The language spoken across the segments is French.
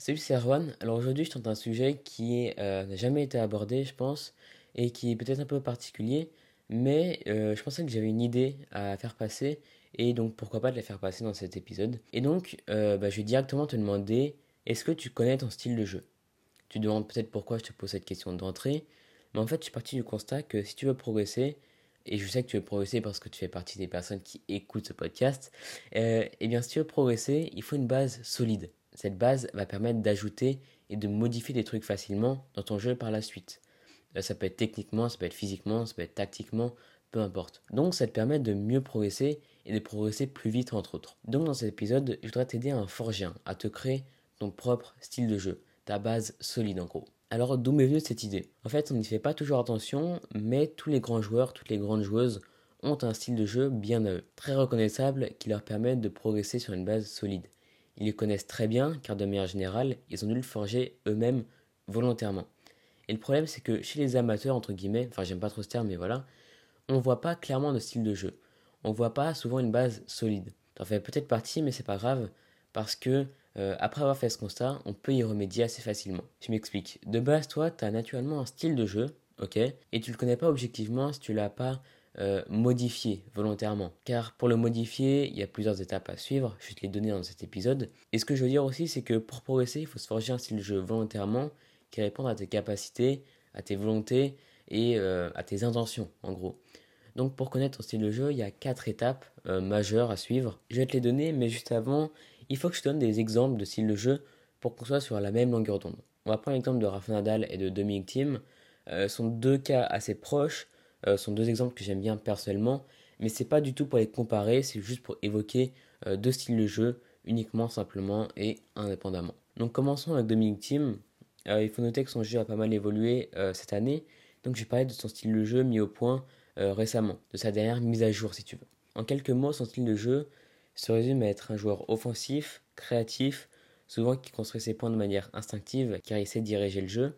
Salut, c'est Erwan. Alors aujourd'hui, je tente un sujet qui euh, n'a jamais été abordé, je pense, et qui est peut-être un peu particulier, mais euh, je pensais que j'avais une idée à faire passer, et donc pourquoi pas de la faire passer dans cet épisode. Et donc, euh, bah, je vais directement te demander, est-ce que tu connais ton style de jeu? Tu te demandes peut-être pourquoi je te pose cette question d'entrée, mais en fait, je suis parti du constat que si tu veux progresser, et je sais que tu veux progresser parce que tu fais partie des personnes qui écoutent ce podcast, eh bien si tu veux progresser, il faut une base solide. Cette base va permettre d'ajouter et de modifier des trucs facilement dans ton jeu par la suite. Euh, ça peut être techniquement, ça peut être physiquement, ça peut être tactiquement, peu importe. Donc ça te permet de mieux progresser et de progresser plus vite entre autres. Donc dans cet épisode, je voudrais t'aider à un forger à te créer ton propre style de jeu, ta base solide en gros. Alors d'où m'est venue cette idée? En fait, on n'y fait pas toujours attention, mais tous les grands joueurs, toutes les grandes joueuses ont un style de jeu bien à eux, très reconnaissable qui leur permet de progresser sur une base solide. Ils le connaissent très bien car de manière générale, ils ont dû le forger eux-mêmes volontairement. Et le problème c'est que chez les amateurs, entre guillemets, enfin j'aime pas trop ce terme mais voilà, on voit pas clairement de style de jeu. On voit pas souvent une base solide. T'en fais peut-être partie mais c'est pas grave parce que euh, après avoir fait ce constat, on peut y remédier assez facilement. Je m'explique. De base, toi, tu as naturellement un style de jeu, ok Et tu le connais pas objectivement si tu l'as pas euh, modifier volontairement. Car pour le modifier, il y a plusieurs étapes à suivre, je vais te les donner dans cet épisode. Et ce que je veux dire aussi, c'est que pour progresser, il faut se forger un style de jeu volontairement qui répond à tes capacités, à tes volontés et euh, à tes intentions, en gros. Donc pour connaître ton style de jeu, il y a quatre étapes euh, majeures à suivre. Je vais te les donner, mais juste avant, il faut que je te donne des exemples de style de jeu pour qu'on soit sur la même longueur d'onde. On va prendre l'exemple de Rafa Nadal et de Dominic Thiem. ce sont deux cas assez proches, sont deux exemples que j'aime bien personnellement, mais c'est pas du tout pour les comparer, c'est juste pour évoquer euh, deux styles de jeu uniquement, simplement et indépendamment. Donc commençons avec Dominic Thiem. Euh, il faut noter que son jeu a pas mal évolué cette année, donc je vais parler de son style de jeu mis au point récemment, de sa dernière mise à jour si tu veux. En quelques mots, son style de jeu se résume à être un joueur offensif, créatif, souvent qui construit ses points de manière instinctive car il sait diriger le jeu.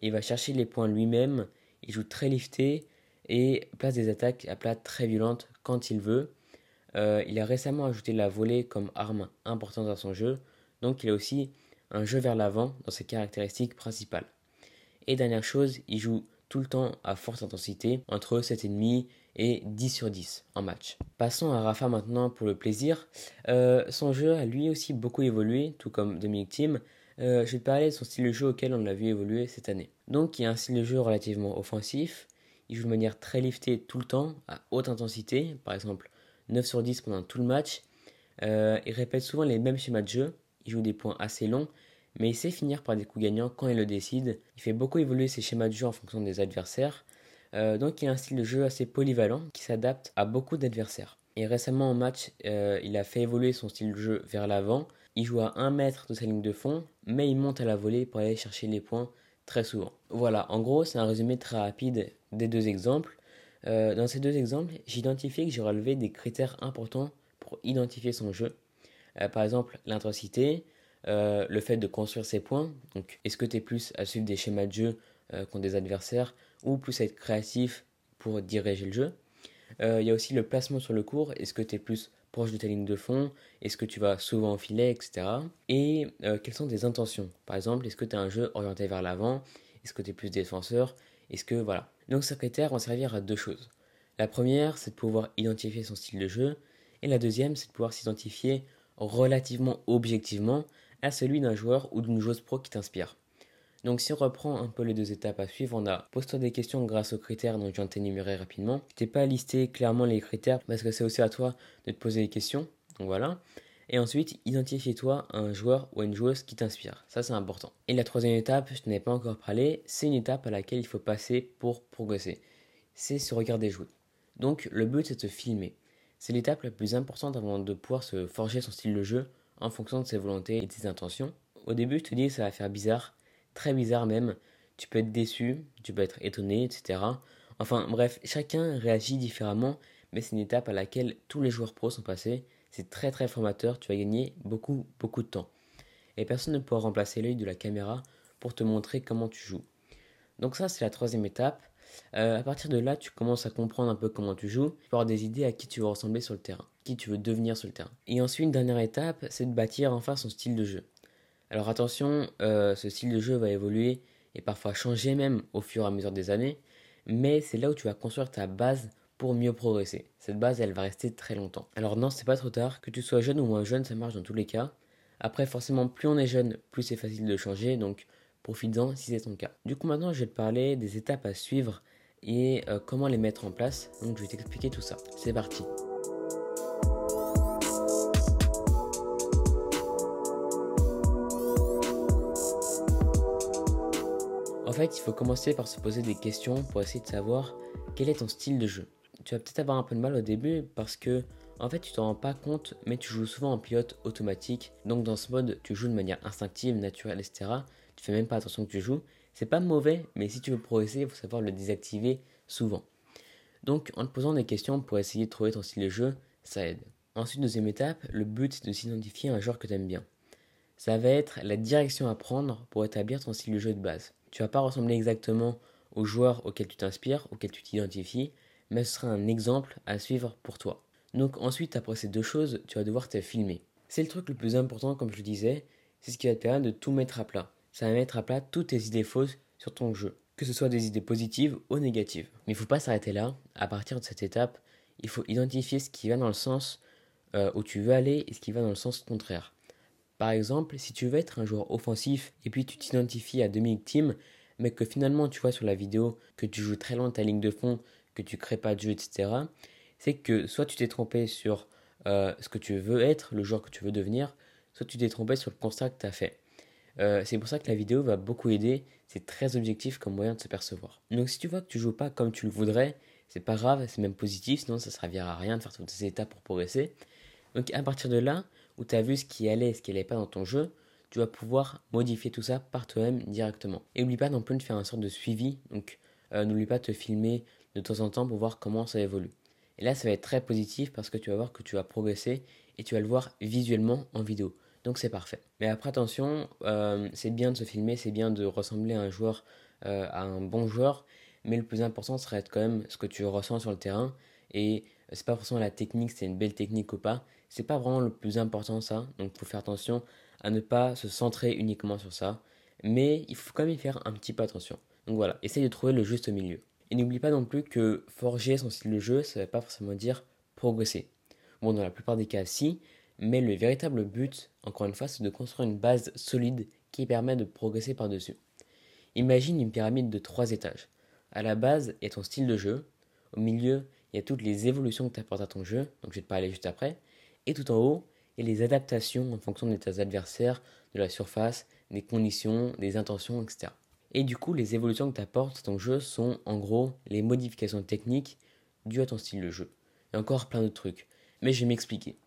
Il va chercher les points lui-même, il joue très lifté, et place des attaques à plat très violentes quand il veut. Euh, il a récemment ajouté la volée comme arme importante dans son jeu, donc il a aussi un jeu vers l'avant dans ses caractéristiques principales. Et dernière chose, il joue tout le temps à forte intensité, entre 7,5 et 10 sur 10 en match. Passons à Rafa maintenant pour le plaisir. Euh, son jeu a lui aussi beaucoup évolué, tout comme Dominic Thiem. Euh, je vais te parler de son style de jeu auquel on l'a vu évoluer cette année. Donc il y a un style de jeu relativement offensif, il joue de manière très liftée tout le temps, à haute intensité, par exemple 9 sur 10 pendant tout le match. Euh, il répète souvent les mêmes schémas de jeu, il joue des points assez longs, mais il sait finir par des coups gagnants quand il le décide. Il fait beaucoup évoluer ses schémas de jeu en fonction des adversaires, euh, donc il a un style de jeu assez polyvalent qui s'adapte à beaucoup d'adversaires. Et récemment en match, euh, il a fait évoluer son style de jeu vers l'avant. Il joue à 1 mètre de sa ligne de fond, mais il monte à la volée pour aller chercher les points très souvent. Voilà, en gros, c'est un résumé très rapide des deux exemples. Euh, dans ces deux exemples, j'ai identifié que j'ai relevé des critères importants pour identifier son jeu. Euh, par exemple, l'intensité, euh, le fait de construire ses points. Donc, est-ce que tu es plus à suivre des schémas de jeu contre des adversaires ou plus à être créatif pour diriger le jeu? Il y a aussi le placement sur le cours. Est-ce que tu es plus proche de ta ligne de fond? Est-ce que tu vas souvent en filet, etc. Et quelles sont tes intentions? Par exemple, est-ce que tu as un jeu orienté vers l'avant? Est-ce que tu es plus défenseur? Est-ce que voilà donc ces critères vont servir à deux choses. La première, c'est de pouvoir identifier son style de jeu, et la deuxième, c'est de pouvoir s'identifier relativement objectivement à celui d'un joueur ou d'une joueuse pro qui t'inspire. Donc si on reprend un peu les deux étapes à suivre, on a pose-toi des questions grâce aux critères dont je viens de t'énumérer rapidement. Je t'ai pas listé clairement les critères parce que c'est aussi à toi de te poser des questions. Donc voilà. Et ensuite, identifie-toi un joueur ou une joueuse qui t'inspire. Ça, c'est important. Et la troisième étape, je n'ai pas encore parlé, c'est une étape à laquelle il faut passer pour progresser. C'est se regarder jouer. Donc, le but, c'est de se filmer. C'est l'étape la plus importante avant de pouvoir se forger son style de jeu en fonction de ses volontés et de ses intentions. Au début, je te dis, ça va faire bizarre, très bizarre même. Tu peux être déçu, tu peux être étonné, etc. Enfin, bref, chacun réagit différemment, mais c'est une étape à laquelle tous les joueurs pros sont passés c'est très très formateur, tu vas gagner beaucoup beaucoup de temps. Et personne ne pourra remplacer l'œil de la caméra pour te montrer comment tu joues. Donc ça c'est la troisième étape. Euh, à partir de là, tu commences à comprendre un peu comment tu joues, tu avoir des idées à qui tu veux ressembler sur le terrain, qui tu veux devenir sur le terrain. Et ensuite, une dernière étape, c'est de bâtir enfin son style de jeu. Alors attention, euh, ce style de jeu va évoluer et parfois changer même au fur et à mesure des années, mais c'est là où tu vas construire ta base pour mieux progresser. Cette base, elle va rester très longtemps. Alors non, c'est pas trop tard, que tu sois jeune ou moins jeune, ça marche dans tous les cas. Après, forcément, plus on est jeune, plus c'est facile de changer, donc profites-en si c'est ton cas. Du coup, maintenant, je vais te parler des étapes à suivre et euh, comment les mettre en place. Donc, je vais t'expliquer tout ça. C'est parti. Fait, il faut commencer par se poser des questions pour essayer de savoir quel est ton style de jeu. Tu vas peut-être avoir un peu de mal au début parce que en fait, tu t'en rends pas compte, mais tu joues souvent en pilote automatique. Donc dans ce mode, tu joues de manière instinctive, naturelle, etc. Tu fais même pas attention que tu joues. C'est pas mauvais, mais si tu veux progresser, il faut savoir le désactiver souvent. Donc en te posant des questions pour essayer de trouver ton style de jeu, ça aide. Ensuite, deuxième étape, le but c'est de s'identifier un joueur que tu aimes bien. Ça va être la direction à prendre pour établir ton style de jeu de base. Tu vas pas ressembler exactement au joueur auquel tu t'inspires, auquel tu t'identifies, mais ce sera un exemple à suivre pour toi. Donc ensuite, après ces deux choses, tu vas devoir te filmer. C'est le truc le plus important, comme je le disais, c'est ce qui va te permettre de tout mettre à plat. Ça va mettre à plat toutes tes idées fausses sur ton jeu, que ce soit des idées positives ou négatives. Mais il ne faut pas s'arrêter là. À partir de cette étape, il faut identifier ce qui va dans le sens euh, où tu veux aller et ce qui va dans le sens contraire. Par exemple, si tu veux être un joueur offensif et puis tu t'identifies à Dominic Team, mais que finalement tu vois sur la vidéo que tu joues très loin de ta ligne de fond, que tu crées pas de jeu, etc., c'est que soit tu t'es trompé sur euh, ce que tu veux être, le joueur que tu veux devenir, soit tu t'es trompé sur le constat que tu as fait. Euh, c'est pour ça que la vidéo va beaucoup aider, c'est très objectif comme moyen de se percevoir. Donc si tu vois que tu joues pas comme tu le voudrais, c'est pas grave, c'est même positif, sinon ça ne servira à rien de faire toutes ces étapes pour progresser. Donc à partir de là, où tu as vu ce qui allait et ce qui n'allait pas dans ton jeu, tu vas pouvoir modifier tout ça par toi-même directement. Et n'oublie pas non plus de faire un sorte de suivi, donc euh, n'oublie pas de te filmer de temps en temps pour voir comment ça évolue. Et là, ça va être très positif parce que tu vas voir que tu vas progresser et tu vas le voir visuellement en vidéo. Donc c'est parfait. Mais après, attention, euh, c'est bien de se filmer, c'est bien de ressembler à un joueur, euh, à un bon joueur, mais le plus important serait quand même ce que tu ressens sur le terrain. Et c'est pas forcément la technique, c'est une belle technique ou pas. C'est pas vraiment le plus important ça. Donc il faut faire attention à ne pas se centrer uniquement sur ça. Mais il faut quand même y faire un petit peu attention. Donc voilà, essaye de trouver le juste milieu. Et n'oublie pas non plus que forger son style de jeu, ça ne veut pas forcément dire progresser. Bon, dans la plupart des cas, si, mais le véritable but, encore une fois, c'est de construire une base solide qui permet de progresser par-dessus. Imagine une pyramide de trois étages. À la base est ton style de jeu. Au milieu, il y a toutes les évolutions que tu apportes à ton jeu, donc je vais te parler juste après. Et tout en haut, a les adaptations en fonction de tes adversaires, de la surface, des conditions, des intentions, etc. Et du coup, les évolutions que tu apportes ton jeu sont en gros les modifications techniques dues à ton style de jeu. Et encore plein de trucs. Mais je vais m'expliquer.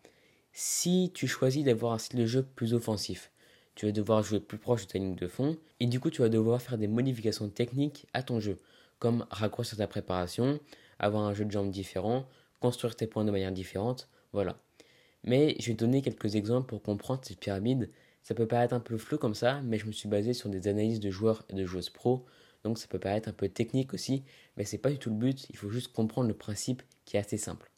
Si tu choisis d'avoir un style de jeu plus offensif, tu vas devoir jouer plus proche de ta ligne de fond, et du coup tu vas devoir faire des modifications techniques à ton jeu, comme raccourcir ta préparation, avoir un jeu de jambes différent, construire tes points de manière différente, voilà. Mais je vais donner quelques exemples pour comprendre cette pyramide ça peut paraître un peu flou comme ça, mais je me suis basé sur des analyses de joueurs et de joueuses pro, donc ça peut paraître un peu technique aussi, mais c'est pas du tout le but, il faut juste comprendre le principe qui est assez simple.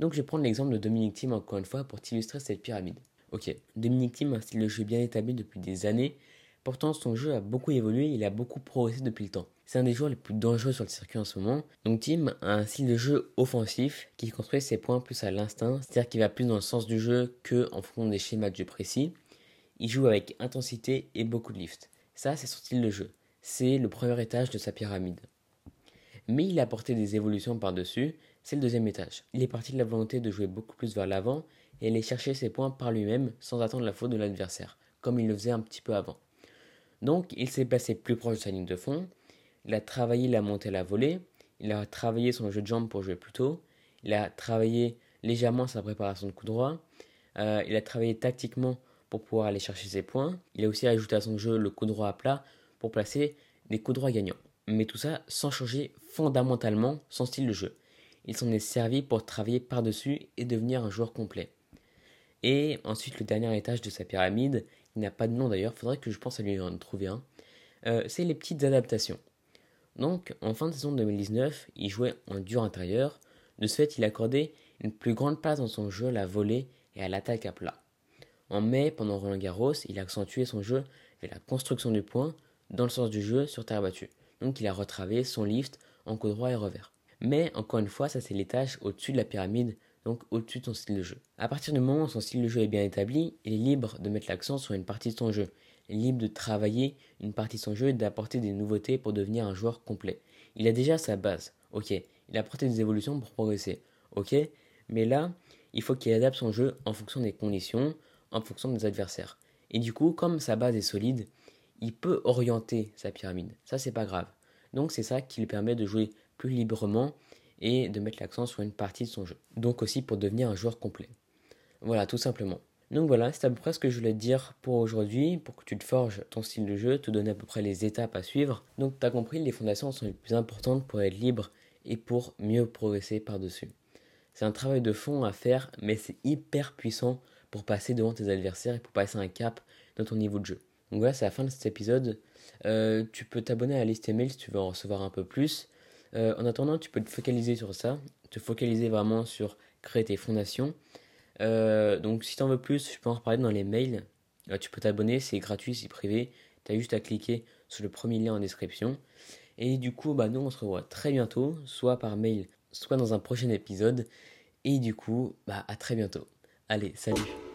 Donc je vais prendre l'exemple de Dominic Thiem encore une fois pour t'illustrer cette pyramide. Ok, Dominic Thiem a un style de jeu bien établi depuis des années, pourtant son jeu a beaucoup évolué, il a beaucoup progressé depuis le temps. C'est un des joueurs les plus dangereux sur le circuit en ce moment. Donc Tim a un style de jeu offensif qui construit ses points plus à l'instinct, c'est-à-dire qu'il va plus dans le sens du jeu que en fonction des schémas de jeu précis. Il joue avec intensité et beaucoup de lift. Ça, c'est son style de jeu. C'est le premier étage de sa pyramide. Mais il a apporté des évolutions par-dessus, c'est le deuxième étage. Il est parti de la volonté de jouer beaucoup plus vers l'avant et aller chercher ses points par lui-même sans attendre la faute de l'adversaire, comme il le faisait un petit peu avant. Donc il s'est placé plus proche de sa ligne de fond, il a travaillé la montée à la volée, il a travaillé son jeu de jambes pour jouer plus tôt, il a travaillé légèrement sa préparation de coup droit, euh, il a travaillé tactiquement pour pouvoir aller chercher ses points. Il a aussi ajouté à son jeu le coup droit à plat pour placer des coups droits gagnants. Mais tout ça sans changer fondamentalement son style de jeu. Il s'en est servi pour travailler par-dessus et devenir un joueur complet. Et ensuite, le dernier étage de sa pyramide, il n'a pas de nom d'ailleurs, faudrait que je pense à lui en trouver un, euh, c'est les petites adaptations. Donc, en fin de saison 2019, il jouait en dur intérieur. De ce fait, il accordait une plus grande place dans son jeu à la volée et à l'attaque à plat. En mai, pendant Roland Garros, il a accentué son jeu vers la construction du point dans le sens du jeu sur terre battue. Donc il a retravaillé son lift en coup droit et revers. Mais encore une fois, ça c'est l'étage au-dessus de la pyramide, donc au-dessus de son style de jeu. À partir du moment où son style de jeu est bien établi, il est libre de mettre l'accent sur une partie de son jeu. Libre de travailler une partie de son jeu et d'apporter des nouveautés pour devenir un joueur complet. Il a déjà sa base, ok. Il a apporté des évolutions pour progresser, ok. Mais là, il faut qu'il adapte son jeu en fonction des conditions, en fonction des adversaires. Et du coup, comme sa base est solide, il peut orienter sa pyramide. Ça, c'est pas grave. Donc, c'est ça qui lui permet de jouer plus librement et de mettre l'accent sur une partie de son jeu. Donc aussi pour devenir un joueur complet. Voilà, tout simplement. Donc voilà, c'est à peu près ce que je voulais te dire pour aujourd'hui, pour que tu te forges ton style de jeu, te donner à peu près les étapes à suivre. Donc tu as compris, les fondations sont les plus importantes pour être libre et pour mieux progresser par-dessus. C'est un travail de fond à faire, mais c'est hyper puissant pour passer devant tes adversaires et pour passer un cap dans ton niveau de jeu. Donc voilà, c'est la fin de cet épisode. Euh, tu peux t'abonner à la liste email si tu veux en recevoir un peu plus. Euh, en attendant, tu peux te focaliser sur ça, te focaliser vraiment sur créer tes fondations. Euh, donc si tu en veux plus, je peux en reparler dans les mails. tu peux t'abonner, c'est gratuit, c'est privé. Tu as juste à cliquer sur le premier lien en description. Et du coup, bah, nous on se revoit très bientôt, soit par mail soit dans un prochain épisode. Et du coup, bah, à très bientôt. Allez, salut